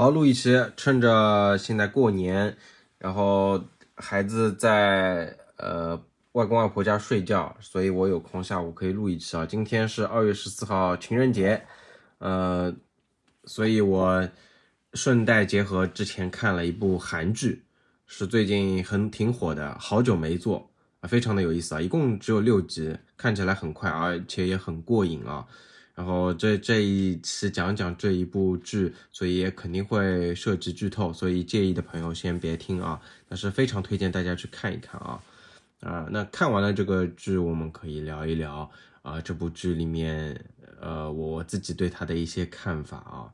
好，录一期，趁着现在过年，然后孩子在呃外公外婆家睡觉，所以我有空下午可以录一期啊。今天是二月十四号情人节，呃，所以我顺带结合之前看了一部韩剧，是最近很挺火的，好久没做啊，非常的有意思啊，一共只有六集，看起来很快，而且也很过瘾啊。然后这这一次讲讲这一部剧，所以也肯定会涉及剧透，所以介意的朋友先别听啊。但是非常推荐大家去看一看啊啊！那看完了这个剧，我们可以聊一聊啊这部剧里面呃我自己对它的一些看法啊。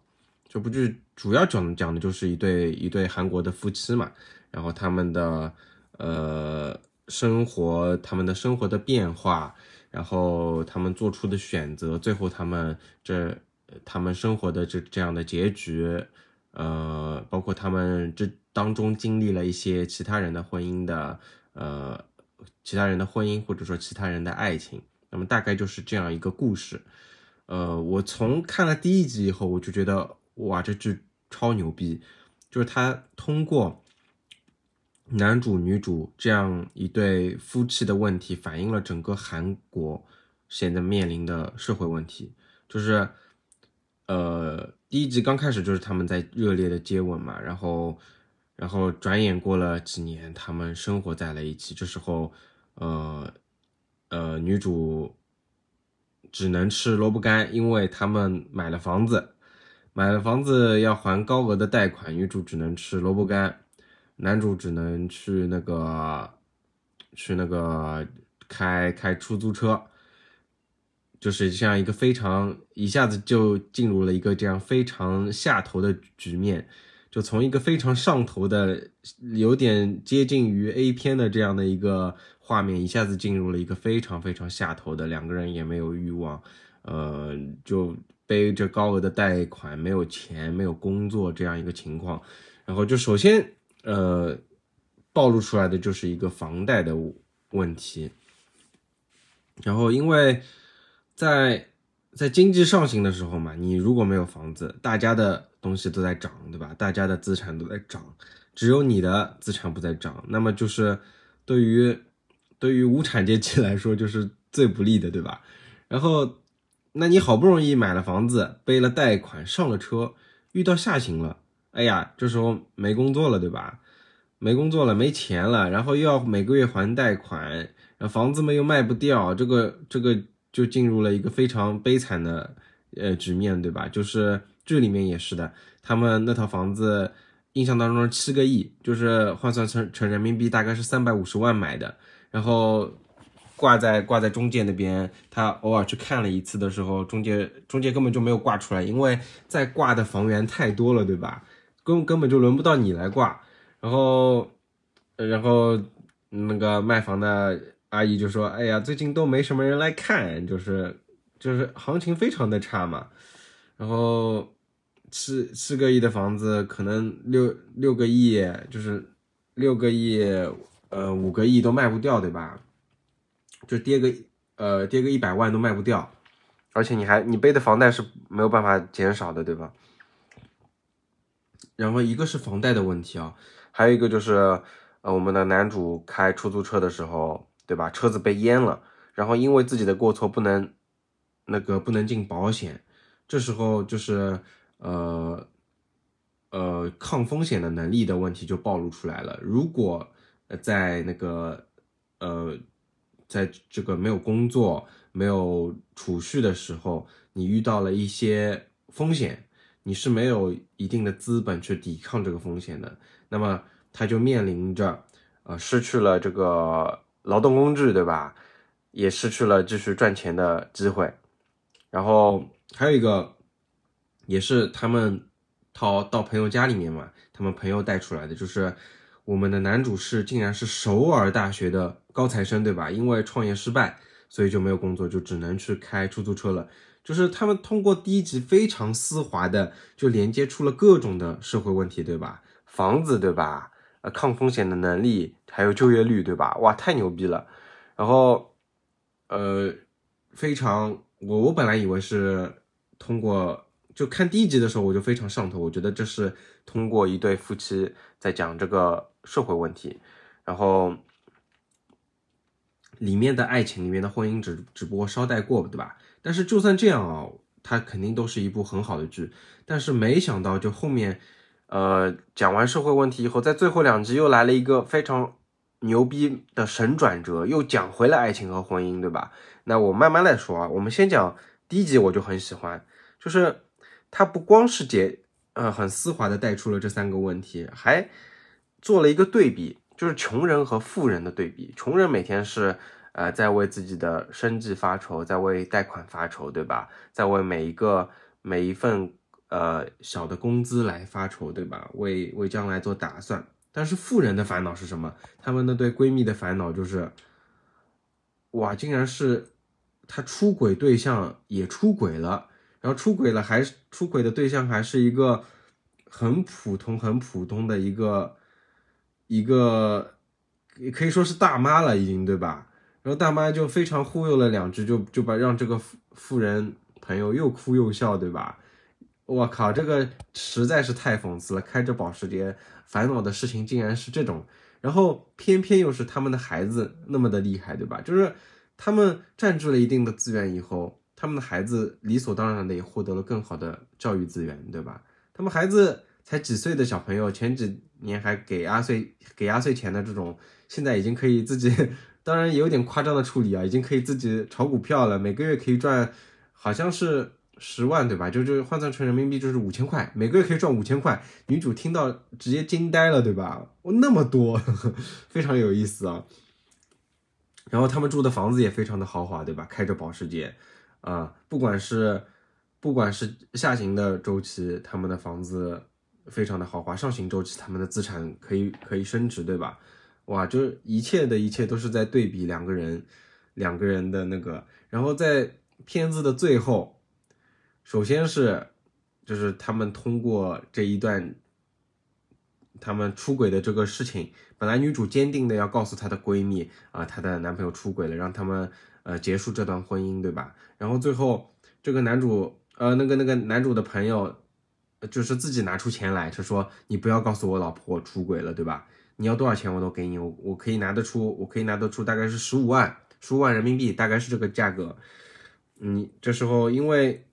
这部剧主要讲讲的就是一对一对韩国的夫妻嘛，然后他们的呃生活，他们的生活的变化。然后他们做出的选择，最后他们这他们生活的这这样的结局，呃，包括他们这当中经历了一些其他人的婚姻的，呃，其他人的婚姻或者说其他人的爱情，那么大概就是这样一个故事。呃，我从看了第一集以后，我就觉得哇，这剧超牛逼，就是他通过。男主女主这样一对夫妻的问题，反映了整个韩国现在面临的社会问题。就是，呃，第一集刚开始就是他们在热烈的接吻嘛，然后，然后转眼过了几年，他们生活在了一起。这时候，呃，呃，女主只能吃萝卜干，因为他们买了房子，买了房子要还高额的贷款，女主只能吃萝卜干。男主只能去那个，去那个开开出租车，就是像一个非常一下子就进入了一个这样非常下头的局面，就从一个非常上头的，有点接近于 A 片的这样的一个画面，一下子进入了一个非常非常下头的，两个人也没有欲望，呃，就背着高额的贷款，没有钱，没有工作这样一个情况，然后就首先。呃，暴露出来的就是一个房贷的问题。然后，因为在在经济上行的时候嘛，你如果没有房子，大家的东西都在涨，对吧？大家的资产都在涨，只有你的资产不在涨，那么就是对于对于无产阶级来说，就是最不利的，对吧？然后，那你好不容易买了房子，背了贷款，上了车，遇到下行了。哎呀，这时候没工作了，对吧？没工作了，没钱了，然后又要每个月还贷款，然后房子嘛又卖不掉，这个这个就进入了一个非常悲惨的呃局面，对吧？就是剧里面也是的，他们那套房子印象当中七个亿，就是换算成成人民币大概是三百五十万买的，然后挂在挂在中介那边，他偶尔去看了一次的时候，中介中介根本就没有挂出来，因为在挂的房源太多了，对吧？根根本就轮不到你来挂，然后，然后那个卖房的阿姨就说：“哎呀，最近都没什么人来看，就是就是行情非常的差嘛。然后七七个亿的房子，可能六六个亿，就是六个亿，呃，五个亿都卖不掉，对吧？就跌个呃跌个一百万都卖不掉，而且你还你背的房贷是没有办法减少的，对吧？”然后一个是房贷的问题啊，还有一个就是，呃，我们的男主开出租车的时候，对吧？车子被淹了，然后因为自己的过错不能，那个不能进保险，这时候就是，呃，呃，抗风险的能力的问题就暴露出来了。如果在那个，呃，在这个没有工作、没有储蓄的时候，你遇到了一些风险。你是没有一定的资本去抵抗这个风险的，那么他就面临着，呃，失去了这个劳动工具，对吧？也失去了继续赚钱的机会。然后还有一个，也是他们逃到朋友家里面嘛，他们朋友带出来的，就是我们的男主是竟然是首尔大学的高材生，对吧？因为创业失败，所以就没有工作，就只能去开出租车了。就是他们通过第一集非常丝滑的就连接出了各种的社会问题，对吧？房子，对吧？呃，抗风险的能力，还有就业率，对吧？哇，太牛逼了！然后，呃，非常，我我本来以为是通过就看第一集的时候我就非常上头，我觉得这是通过一对夫妻在讲这个社会问题，然后里面的爱情里面的婚姻只只不过捎带过，对吧？但是就算这样啊，它肯定都是一部很好的剧。但是没想到就后面，呃，讲完社会问题以后，在最后两集又来了一个非常牛逼的神转折，又讲回了爱情和婚姻，对吧？那我慢慢来说啊，我们先讲第一集，我就很喜欢，就是它不光是解，呃，很丝滑的带出了这三个问题，还做了一个对比。就是穷人和富人的对比，穷人每天是呃在为自己的生计发愁，在为贷款发愁，对吧？在为每一个每一份呃小的工资来发愁，对吧？为为将来做打算。但是富人的烦恼是什么？他们的对闺蜜的烦恼就是，哇，竟然是他出轨对象也出轨了，然后出轨了还是出轨的对象还是一个很普通很普通的一个。一个也可以说是大妈了，已经对吧？然后大妈就非常忽悠了两句，就就把让这个富富人朋友又哭又笑，对吧？我靠，这个实在是太讽刺了！开着保时捷，烦恼的事情竟然是这种，然后偏偏又是他们的孩子那么的厉害，对吧？就是他们占据了一定的资源以后，他们的孩子理所当然的也获得了更好的教育资源，对吧？他们孩子。才几岁的小朋友，前几年还给压岁给压岁钱的这种，现在已经可以自己，当然也有点夸张的处理啊，已经可以自己炒股票了，每个月可以赚，好像是十万对吧？就就换算成人民币就是五千块，每个月可以赚五千块。女主听到直接惊呆了，对吧？哦，那么多呵呵，非常有意思啊。然后他们住的房子也非常的豪华，对吧？开着保时捷，啊，不管是不管是下行的周期，他们的房子。非常的豪华，上行周期他们的资产可以可以升值，对吧？哇，就是一切的一切都是在对比两个人，两个人的那个，然后在片子的最后，首先是就是他们通过这一段他们出轨的这个事情，本来女主坚定的要告诉她的闺蜜啊，她的男朋友出轨了，让他们呃结束这段婚姻，对吧？然后最后这个男主呃那个那个男主的朋友。就是自己拿出钱来，他说：“你不要告诉我老婆我出轨了，对吧？你要多少钱我都给你，我我可以拿得出，我可以拿得出，大概是十五万，十五万人民币，大概是这个价格。你这时候因为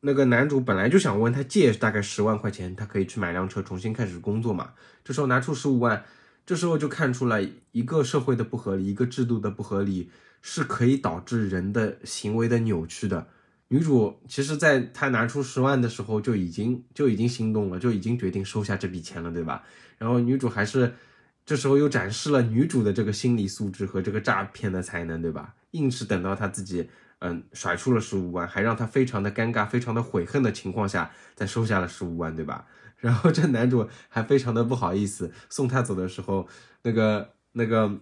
那个男主本来就想问他借大概十万块钱，他可以去买辆车重新开始工作嘛。这时候拿出十五万，这时候就看出来一个社会的不合理，一个制度的不合理，是可以导致人的行为的扭曲的。”女主其实，在她拿出十万的时候，就已经就已经心动了，就已经决定收下这笔钱了，对吧？然后女主还是这时候又展示了女主的这个心理素质和这个诈骗的才能，对吧？硬是等到她自己嗯甩出了十五万，还让她非常的尴尬、非常的悔恨的情况下，再收下了十五万，对吧？然后这男主还非常的不好意思，送她走的时候，那个那个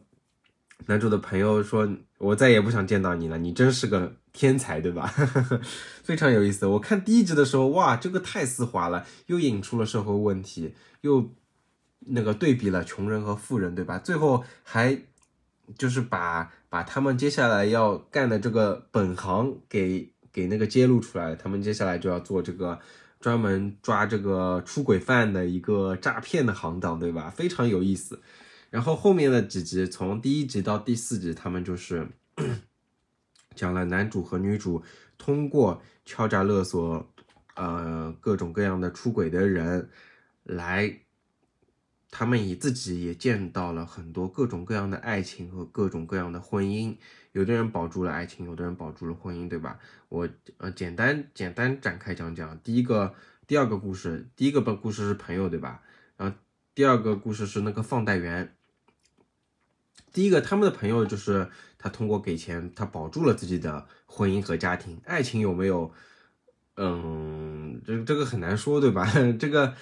男主的朋友说：“我再也不想见到你了，你真是个。”天才对吧？非常有意思。我看第一集的时候，哇，这个太丝滑了，又引出了社会问题，又那个对比了穷人和富人，对吧？最后还就是把把他们接下来要干的这个本行给给那个揭露出来，他们接下来就要做这个专门抓这个出轨犯的一个诈骗的行当，对吧？非常有意思。然后后面的几集，从第一集到第四集，他们就是。讲了男主和女主通过敲诈勒索，呃，各种各样的出轨的人，来，他们以自己也见到了很多各种各样的爱情和各种各样的婚姻。有的人保住了爱情，有的人保住了婚姻，对吧？我呃简单简单展开讲讲。第一个、第二个故事，第一个本故事是朋友，对吧？然后第二个故事是那个放贷员。第一个，他们的朋友就是他通过给钱，他保住了自己的婚姻和家庭，爱情有没有？嗯，这这个很难说，对吧？这个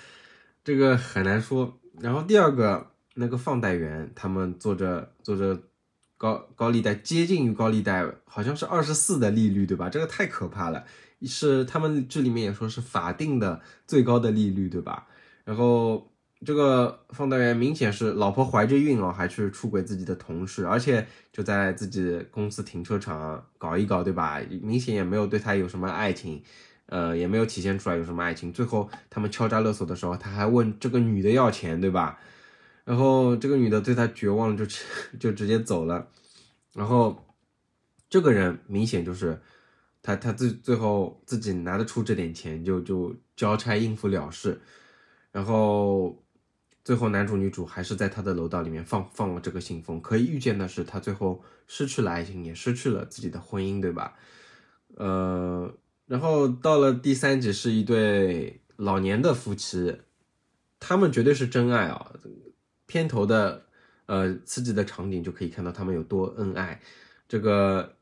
这个很难说。然后第二个，那个放贷员，他们做着做着高高利贷，接近于高利贷，好像是二十四的利率，对吧？这个太可怕了，是他们这里面也说是法定的最高的利率，对吧？然后。这个放贷员明显是老婆怀着孕哦，还去出轨自己的同事，而且就在自己公司停车场搞一搞，对吧？明显也没有对他有什么爱情，呃，也没有体现出来有什么爱情。最后他们敲诈勒索的时候，他还问这个女的要钱，对吧？然后这个女的对他绝望了，就 就直接走了。然后这个人明显就是他，他最最后自己拿得出这点钱，就就交差应付了事。然后最后男主女主还是在他的楼道里面放放了这个信封。可以预见的是，他最后失去了爱情，也失去了自己的婚姻，对吧？呃。然后到了第三集，是一对老年的夫妻，他们绝对是真爱啊！片头的呃刺激的场景就可以看到他们有多恩爱。这个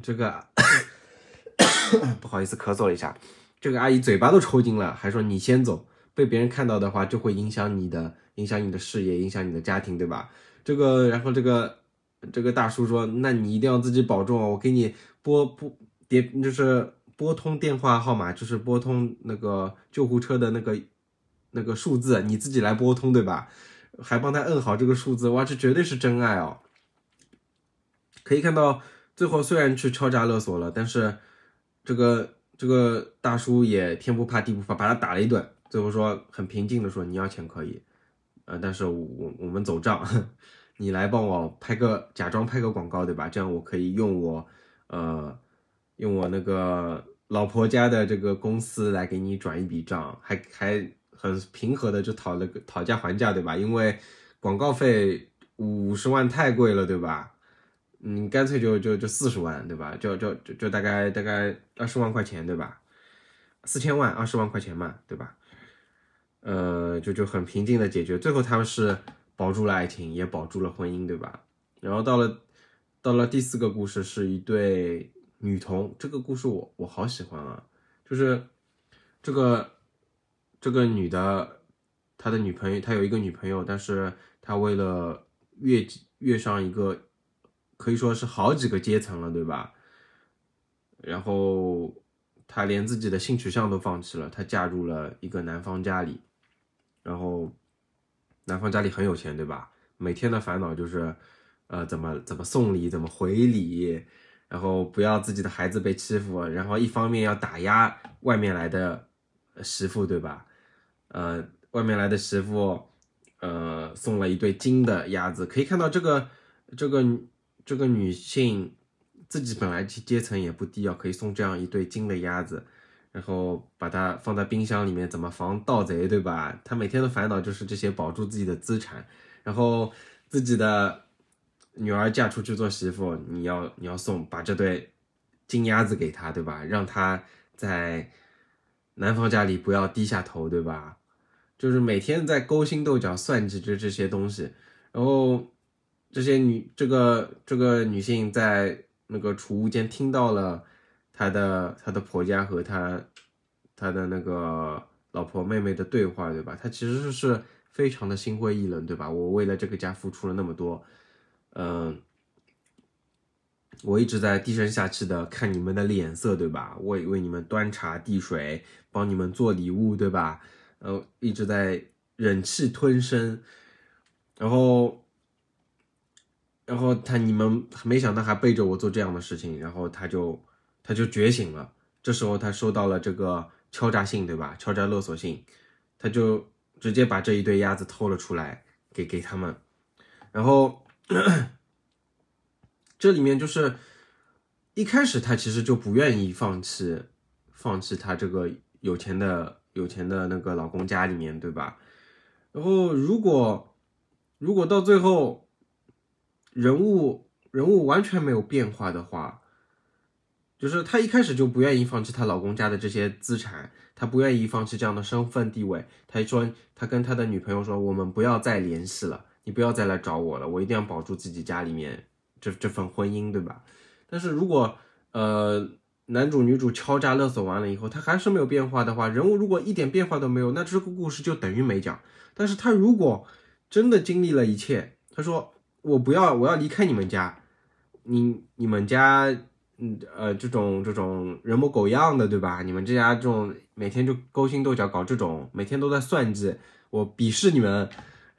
这个 不好意思咳嗽了一下，这个阿姨嘴巴都抽筋了，还说你先走，被别人看到的话就会影响你的影响你的事业，影响你的家庭，对吧？这个然后这个这个大叔说，那你一定要自己保重啊！我给你拨拨别就是。拨通电话号码就是拨通那个救护车的那个那个数字，你自己来拨通对吧？还帮他摁好这个数字，哇，这绝对是真爱哦！可以看到最后虽然去敲诈勒索了，但是这个这个大叔也天不怕地不怕，把他打了一顿，最后说很平静的说你要钱可以，呃，但是我我们走账，你来帮我拍个假装拍个广告对吧？这样我可以用我呃用我那个。老婆家的这个公司来给你转一笔账，还还很平和的就讨了个讨价还价，对吧？因为广告费五十万太贵了，对吧？你干脆就就就四十万，对吧？就就就就大概大概二十万块钱，对吧？四千万二十万块钱嘛，对吧？呃，就就很平静的解决，最后他们是保住了爱情，也保住了婚姻，对吧？然后到了到了第四个故事，是一对。女童这个故事我我好喜欢啊，就是这个这个女的，她的女朋友，她有一个女朋友，但是她为了越越上一个可以说是好几个阶层了，对吧？然后她连自己的性取向都放弃了，她嫁入了一个男方家里，然后男方家里很有钱，对吧？每天的烦恼就是呃怎么怎么送礼，怎么回礼。然后不要自己的孩子被欺负，然后一方面要打压外面来的媳妇，对吧？呃，外面来的媳妇，呃，送了一对金的鸭子，可以看到这个这个这个女性自己本来阶阶层也不低啊，可以送这样一对金的鸭子，然后把它放在冰箱里面，怎么防盗贼，对吧？她每天的烦恼就是这些，保住自己的资产，然后自己的。女儿嫁出去做媳妇，你要你要送把这对金鸭子给她，对吧？让她在男方家里不要低下头，对吧？就是每天在勾心斗角算计着这些东西，然后这些女这个这个女性在那个储物间听到了她的她的婆家和她她的那个老婆妹妹的对话，对吧？她其实是非常的心灰意冷，对吧？我为了这个家付出了那么多。嗯，我一直在低声下气的看你们的脸色，对吧？为为你们端茶递水，帮你们做礼物，对吧？呃，一直在忍气吞声，然后，然后他你们没想到还背着我做这样的事情，然后他就他就觉醒了。这时候他收到了这个敲诈信，对吧？敲诈勒索信，他就直接把这一对鸭子偷了出来给给他们，然后。这里面就是一开始他其实就不愿意放弃，放弃他这个有钱的有钱的那个老公家里面，对吧？然后如果如果到最后人物人物完全没有变化的话，就是他一开始就不愿意放弃他老公家的这些资产，他不愿意放弃这样的身份地位。他说他跟他的女朋友说，我们不要再联系了。你不要再来找我了，我一定要保住自己家里面这这份婚姻，对吧？但是如果呃男主女主敲诈勒索完了以后，他还是没有变化的话，人物如果一点变化都没有，那这个故事就等于没讲。但是他如果真的经历了一切，他说我不要，我要离开你们家，你你们家嗯呃这种这种人模狗样的，对吧？你们这家这种每天就勾心斗角搞这种，每天都在算计，我鄙视你们。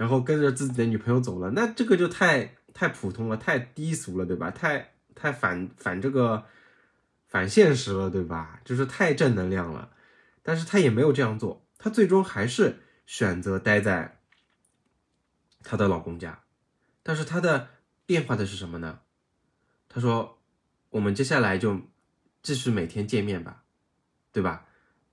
然后跟着自己的女朋友走了，那这个就太太普通了，太低俗了，对吧？太太反反这个反现实了，对吧？就是太正能量了。但是他也没有这样做，他最终还是选择待在她的老公家。但是他的变化的是什么呢？他说：“我们接下来就继续每天见面吧，对吧？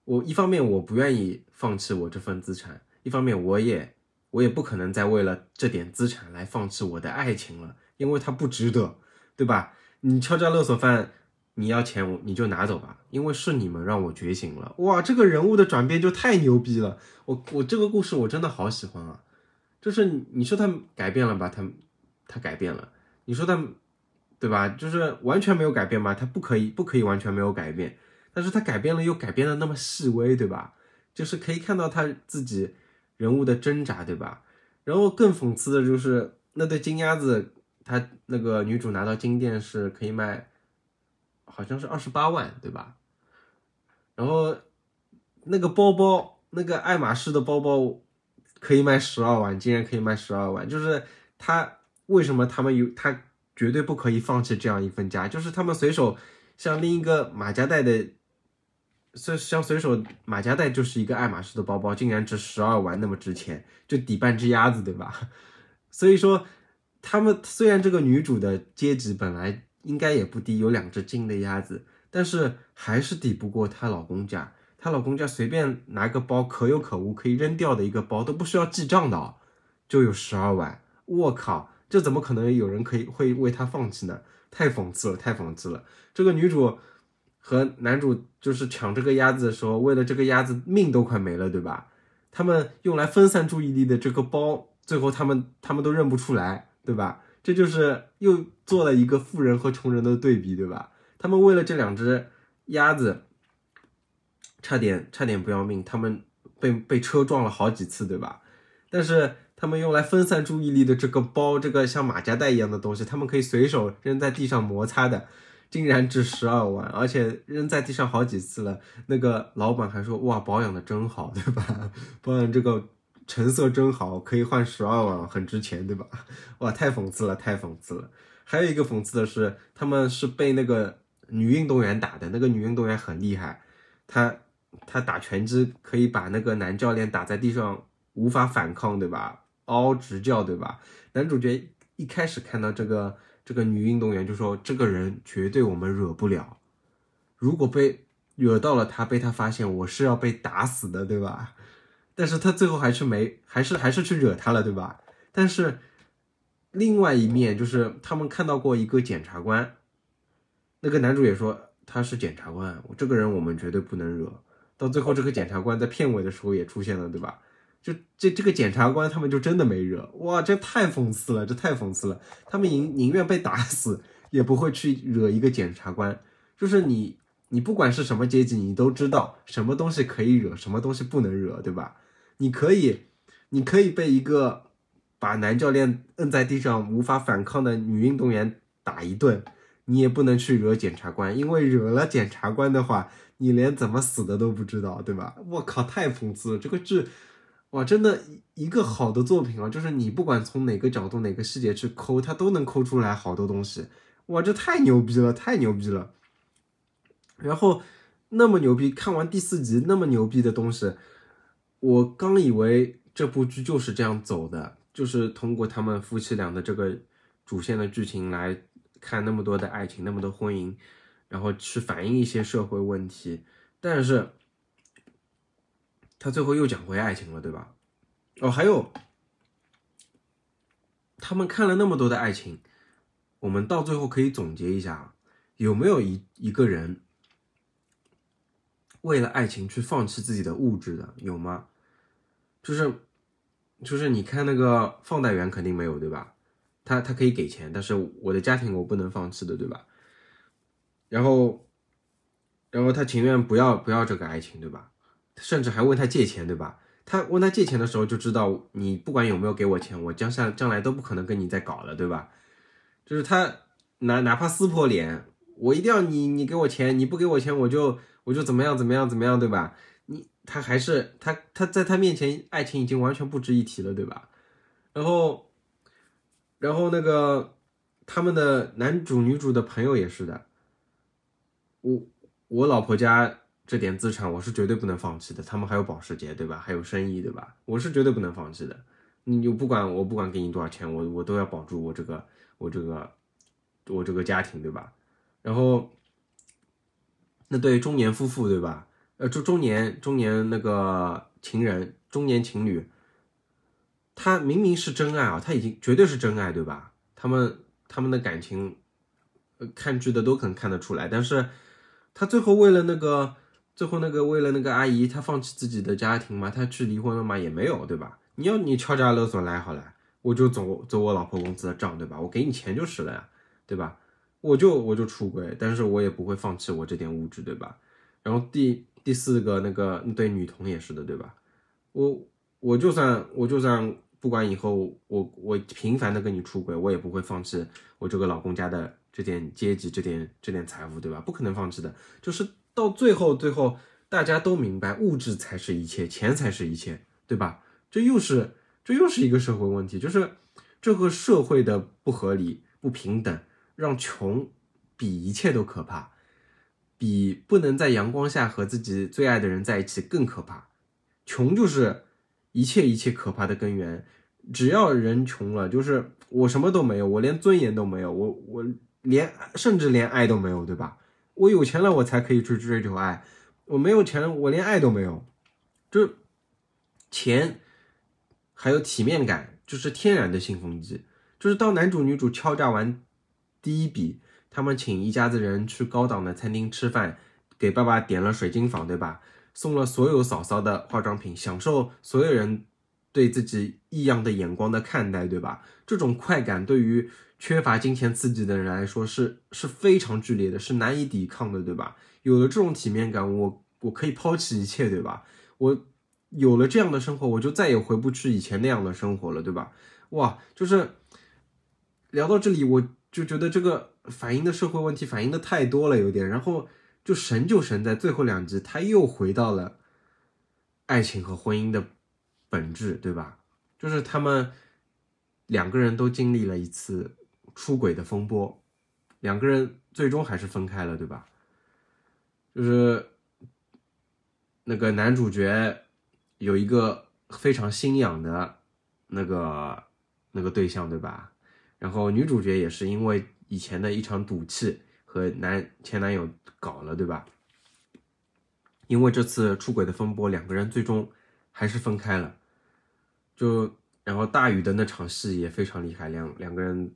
我一方面我不愿意放弃我这份资产，一方面我也我也不可能再为了这点资产来放弃我的爱情了，因为他不值得，对吧？你敲诈勒索犯。”你要钱，你就拿走吧，因为是你们让我觉醒了。哇，这个人物的转变就太牛逼了！我我这个故事我真的好喜欢啊，就是你说他改变了吧，他他改变了，你说他对吧？就是完全没有改变吧？他不可以不可以完全没有改变，但是他改变了又改变的那么细微，对吧？就是可以看到他自己人物的挣扎，对吧？然后更讽刺的就是那对金鸭子，他那个女主拿到金店是可以卖。好像是二十八万，对吧？然后那个包包，那个爱马仕的包包可以卖十二万，竟然可以卖十二万，就是他为什么他们有他绝对不可以放弃这样一份家，就是他们随手像另一个马夹袋的，随像随手马夹袋就是一个爱马仕的包包，竟然值十二万那么值钱，就抵半只鸭子，对吧？所以说他们虽然这个女主的阶级本来。应该也不低，有两只金的鸭子，但是还是抵不过她老公家。她老公家随便拿个包，可有可无，可以扔掉的一个包都不需要记账的，就有十二万。我靠，这怎么可能有人可以会为她放弃呢？太讽刺了，太讽刺了。这个女主和男主就是抢这个鸭子的时候，为了这个鸭子命都快没了，对吧？他们用来分散注意力的这个包，最后他们他们都认不出来，对吧？这就是又做了一个富人和穷人的对比，对吧？他们为了这两只鸭子，差点差点不要命，他们被被车撞了好几次，对吧？但是他们用来分散注意力的这个包，这个像马甲袋一样的东西，他们可以随手扔在地上摩擦的，竟然值十二万，而且扔在地上好几次了。那个老板还说：“哇，保养的真好，对吧？保养这个。”成色真好，可以换十二万，很值钱，对吧？哇，太讽刺了，太讽刺了。还有一个讽刺的是，他们是被那个女运动员打的，那个女运动员很厉害，她她打拳击可以把那个男教练打在地上无法反抗，对吧？嗷嗷直叫，对吧？男主角一开始看到这个这个女运动员就说：“这个人绝对我们惹不了，如果被惹到了他，被他发现，我是要被打死的，对吧？”但是他最后还是没，还是还是去惹他了，对吧？但是另外一面就是他们看到过一个检察官，那个男主也说他是检察官，这个人我们绝对不能惹。到最后这个检察官在片尾的时候也出现了，对吧？就这这个检察官他们就真的没惹，哇，这太讽刺了，这太讽刺了。他们宁宁愿被打死也不会去惹一个检察官，就是你你不管是什么阶级，你都知道什么东西可以惹，什么东西不能惹，对吧？你可以，你可以被一个把男教练摁在地上无法反抗的女运动员打一顿，你也不能去惹检察官，因为惹了检察官的话，你连怎么死的都不知道，对吧？我靠，太讽刺了！这个剧，哇，真的一个好的作品啊，就是你不管从哪个角度、哪个细节去抠，它都能抠出来好多东西。哇，这太牛逼了，太牛逼了！然后那么牛逼，看完第四集那么牛逼的东西。我刚以为这部剧就是这样走的，就是通过他们夫妻俩的这个主线的剧情来看那么多的爱情，那么多婚姻，然后去反映一些社会问题。但是，他最后又讲回爱情了，对吧？哦，还有，他们看了那么多的爱情，我们到最后可以总结一下，有没有一一个人？为了爱情去放弃自己的物质的有吗？就是，就是你看那个放贷员肯定没有对吧？他他可以给钱，但是我的家庭我不能放弃的对吧？然后，然后他情愿不要不要这个爱情对吧？甚至还问他借钱对吧？他问他借钱的时候就知道你不管有没有给我钱，我将下将来都不可能跟你再搞了对吧？就是他哪哪怕撕破脸，我一定要你你给我钱，你不给我钱我就。我就怎么样怎么样怎么样，对吧？你他还是他他在他面前，爱情已经完全不值一提了，对吧？然后，然后那个他们的男主女主的朋友也是的，我我老婆家这点资产我是绝对不能放弃的，他们还有保时捷对吧？还有生意对吧？我是绝对不能放弃的。你就不管我不管给你多少钱，我我都要保住我这个我这个我这个家庭对吧？然后那对中年夫妇对吧？呃，中中年中年那个情人中年情侣，他明明是真爱啊，他已经绝对是真爱对吧？他们他们的感情，呃，看剧的都可能看得出来，但是他最后为了那个最后那个为了那个阿姨，她放弃自己的家庭吗？她去离婚了吗？也没有对吧？你要你敲诈勒索来好了，我就走走我老婆公司的账，对吧？我给你钱就是了呀，对吧？我就我就出轨，但是我也不会放弃我这点物质，对吧？然后第第四个那个那对女童也是的，对吧？我我就算我就算不管以后我我频繁的跟你出轨，我也不会放弃我这个老公家的这点阶级这点这点财富，对吧？不可能放弃的，就是到最后最后大家都明白，物质才是一切，钱才是一切，对吧？这又是这又是一个社会问题，就是这个社会的不合理、不平等，让穷比一切都可怕，比不能在阳光下和自己最爱的人在一起更可怕。穷就是一切一切可怕的根源。只要人穷了，就是我什么都没有，我连尊严都没有，我我连甚至连爱都没有，对吧？我有钱了，我才可以去追求爱；我没有钱，我连爱都没有。就钱。还有体面感，就是天然的兴奋剂。就是当男主女主敲诈完第一笔，他们请一家子人去高档的餐厅吃饭，给爸爸点了水晶房，对吧？送了所有嫂嫂的化妆品，享受所有人对自己异样的眼光的看待，对吧？这种快感对于缺乏金钱刺激的人来说是是非常剧烈的，是难以抵抗的，对吧？有了这种体面感，我我可以抛弃一切，对吧？我。有了这样的生活，我就再也回不去以前那样的生活了，对吧？哇，就是聊到这里，我就觉得这个反映的社会问题反映的太多了，有点。然后就神就神在最后两集，他又回到了爱情和婚姻的本质，对吧？就是他们两个人都经历了一次出轨的风波，两个人最终还是分开了，对吧？就是那个男主角。有一个非常心痒的那个那个对象，对吧？然后女主角也是因为以前的一场赌气和男前男友搞了，对吧？因为这次出轨的风波，两个人最终还是分开了。就然后大雨的那场戏也非常厉害，两两个人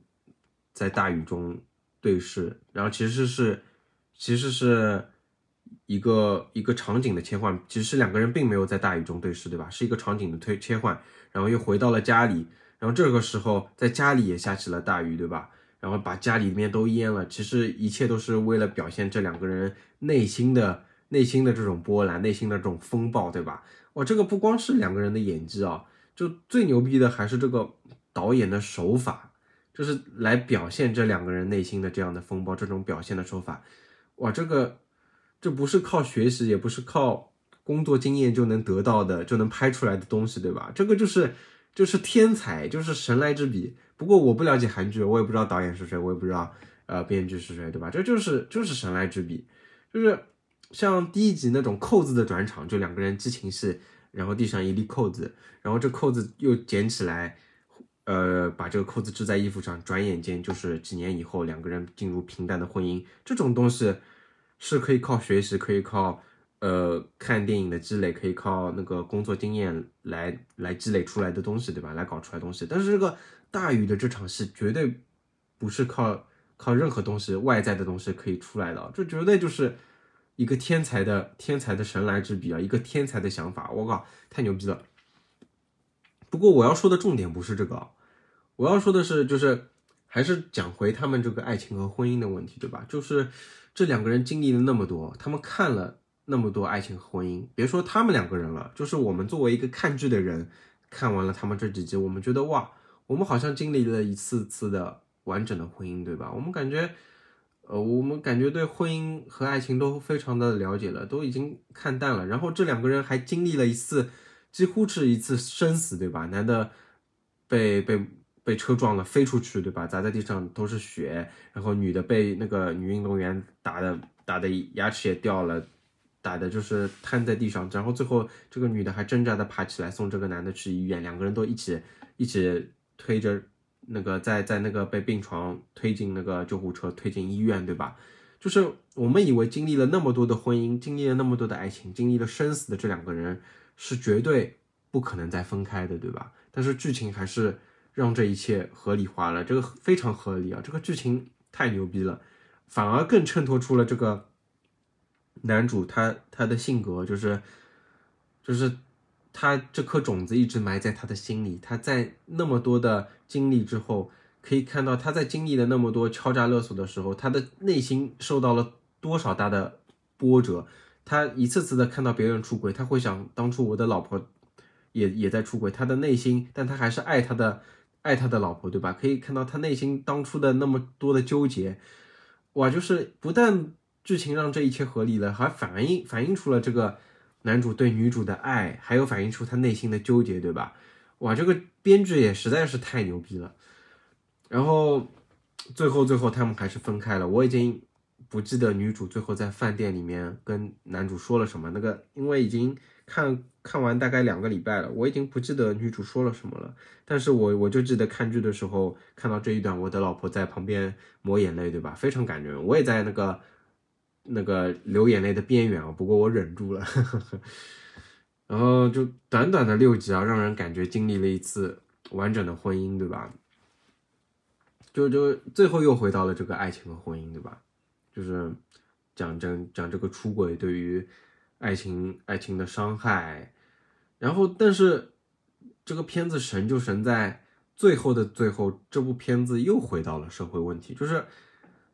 在大雨中对视，然后其实是其实是。一个一个场景的切换，其实两个人并没有在大雨中对视，对吧？是一个场景的推切换，然后又回到了家里，然后这个时候在家里也下起了大雨，对吧？然后把家里面都淹了。其实一切都是为了表现这两个人内心的内心的这种波澜，内心的这种风暴，对吧？哇，这个不光是两个人的演技啊，就最牛逼的还是这个导演的手法，就是来表现这两个人内心的这样的风暴，这种表现的手法，哇，这个。这不是靠学习，也不是靠工作经验就能得到的，就能拍出来的东西，对吧？这个就是就是天才，就是神来之笔。不过我不了解韩剧，我也不知道导演是谁，我也不知道呃编剧是谁，对吧？这就是就是神来之笔，就是像第一集那种扣子的转场，就两个人激情戏，然后地上一粒扣子，然后这扣子又捡起来，呃，把这个扣子织在衣服上，转眼间就是几年以后，两个人进入平淡的婚姻，这种东西。是可以靠学习，可以靠呃看电影的积累，可以靠那个工作经验来来积累出来的东西，对吧？来搞出来东西。但是这个大雨的这场戏绝对不是靠靠任何东西外在的东西可以出来的，这绝对就是一个天才的天才的神来之笔啊，一个天才的想法，我靠，太牛逼了。不过我要说的重点不是这个，我要说的是就是还是讲回他们这个爱情和婚姻的问题，对吧？就是。这两个人经历了那么多，他们看了那么多爱情和婚姻，别说他们两个人了，就是我们作为一个看剧的人，看完了他们这几集，我们觉得哇，我们好像经历了一次次的完整的婚姻，对吧？我们感觉，呃，我们感觉对婚姻和爱情都非常的了解了，都已经看淡了。然后这两个人还经历了一次，几乎是一次生死，对吧？男的被被。被车撞了，飞出去，对吧？砸在地上都是血。然后女的被那个女运动员打的打的牙齿也掉了，打的就是瘫在地上，然后最后这个女的还挣扎的爬起来送这个男的去医院，两个人都一起一起推着那个在在那个被病床推进那个救护车推进医院，对吧？就是我们以为经历了那么多的婚姻，经历了那么多的爱情，经历了生死的这两个人是绝对不可能再分开的，对吧？但是剧情还是让这一切合理化了，这个非常合理啊，这个剧情太牛逼了，反而更衬托出了这个男主他他的性格，就是就是他这颗种子一直埋在他的心里，他在那么多的经历之后。可以看到他在经历了那么多敲诈勒索的时候，他的内心受到了多少大的波折。他一次次的看到别人出轨，他会想当初我的老婆也 也在出轨，他的内心，但他还是爱他的爱他的老婆，对吧？可以看到他内心当初的那么多的纠结，哇，就是不但剧情让这一切合理了，还反映反映出了这个男主对女主的爱，还有反映出他内心的纠结，对吧？哇，这个编剧也实在是太牛逼了。然后，最后最后他们还是分开了。我已经不记得女主最后在饭店里面跟男主说了什么。那个因为已经看看完大概两个礼拜了，我已经不记得女主说了什么了。但是我我就记得看剧的时候看到这一段，我的老婆在旁边抹眼泪，对吧？非常感人。我也在那个那个流眼泪的边缘啊，不过我忍住了。然后就短短的六集啊，让人感觉经历了一次完整的婚姻，对吧？就就最后又回到了这个爱情和婚姻，对吧？就是讲讲讲这个出轨对于爱情爱情的伤害，然后但是这个片子神就神在最后的最后，这部片子又回到了社会问题，就是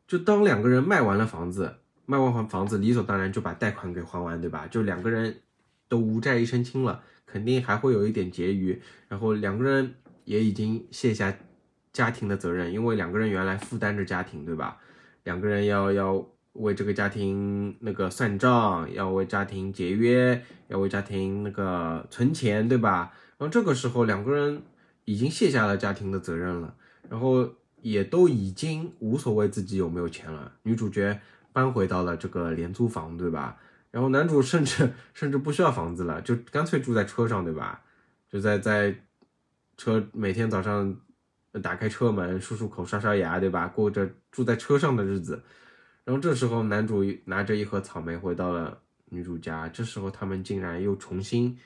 就当两个人卖完了房子，卖完房房子理所当然就把贷款给还完，对吧？就两个人都无债一身轻了，肯定还会有一点结余，然后两个人也已经卸下。家庭的责任，因为两个人原来负担着家庭，对吧？两个人要要为这个家庭那个算账，要为家庭节约，要为家庭那个存钱，对吧？然后这个时候两个人已经卸下了家庭的责任了，然后也都已经无所谓自己有没有钱了。女主角搬回到了这个廉租房，对吧？然后男主甚至甚至不需要房子了，就干脆住在车上，对吧？就在在车每天早上。打开车门，漱漱口，刷刷牙，对吧？过着住在车上的日子。然后这时候，男主拿着一盒草莓回到了女主家。这时候，他们竟然又重新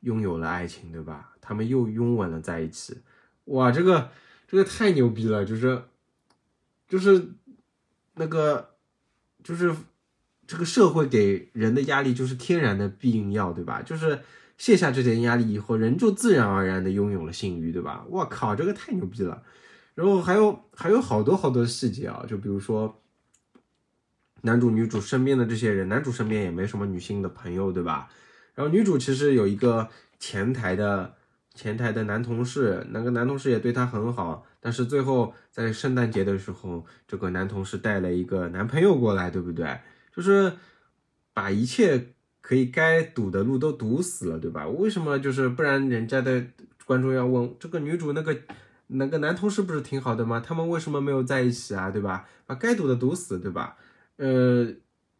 拥有了爱情，对吧？他们又拥吻了在一起。哇，这个这个太牛逼了！就是就是那个就是这个社会给人的压力，就是天然的避孕药，对吧？就是。卸下这点压力以后，人就自然而然的拥有了性欲，对吧？我靠，这个太牛逼了！然后还有还有好多好多细节啊，就比如说男主女主身边的这些人，男主身边也没什么女性的朋友，对吧？然后女主其实有一个前台的前台的男同事，那个男同事也对她很好，但是最后在圣诞节的时候，这个男同事带了一个男朋友过来，对不对？就是把一切。可以该堵的路都堵死了，对吧？为什么就是不然？人家的观众要问这个女主那个那个男同事不是挺好的吗？他们为什么没有在一起啊？对吧？把该堵的堵死，对吧？呃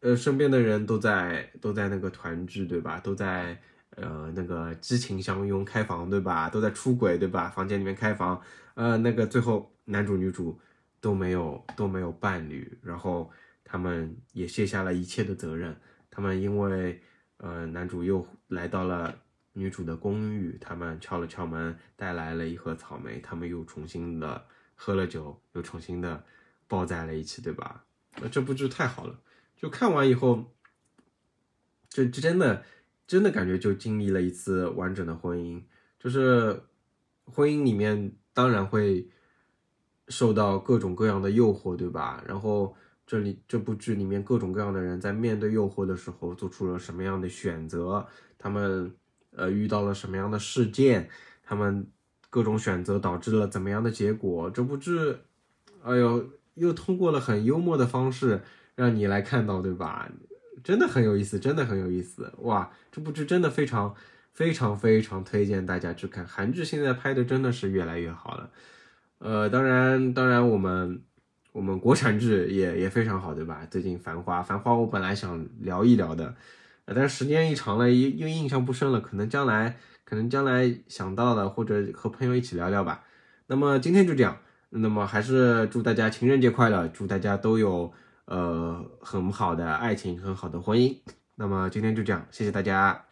呃，身边的人都在都在那个团聚，对吧？都在呃那个激情相拥开房，对吧？都在出轨，对吧？房间里面开房，呃，那个最后男主女主都没有都没有伴侣，然后他们也卸下了一切的责任，他们因为。呃，男主又来到了女主的公寓，他们敲了敲门，带来了一盒草莓，他们又重新的喝了酒，又重新的抱在了一起，对吧？那这部剧太好了，就看完以后，就就真的真的感觉就经历了一次完整的婚姻，就是婚姻里面当然会受到各种各样的诱惑，对吧？然后。这里这部剧里面各种各样的人在面对诱惑的时候做出了什么样的选择？他们呃遇到了什么样的事件？他们各种选择导致了怎么样的结果？这部剧，哎呦，又通过了很幽默的方式让你来看到，对吧？真的很有意思，真的很有意思哇！这部剧真的非常非常非常推荐大家去看。韩剧现在拍的真的是越来越好了。呃，当然当然我们。我们国产剧也也非常好，对吧？最近《繁花》，《繁花》我本来想聊一聊的，但是时间一长了，又又印象不深了，可能将来可能将来想到了，或者和朋友一起聊聊吧。那么今天就这样，那么还是祝大家情人节快乐，祝大家都有呃很好的爱情，很好的婚姻。那么今天就这样，谢谢大家。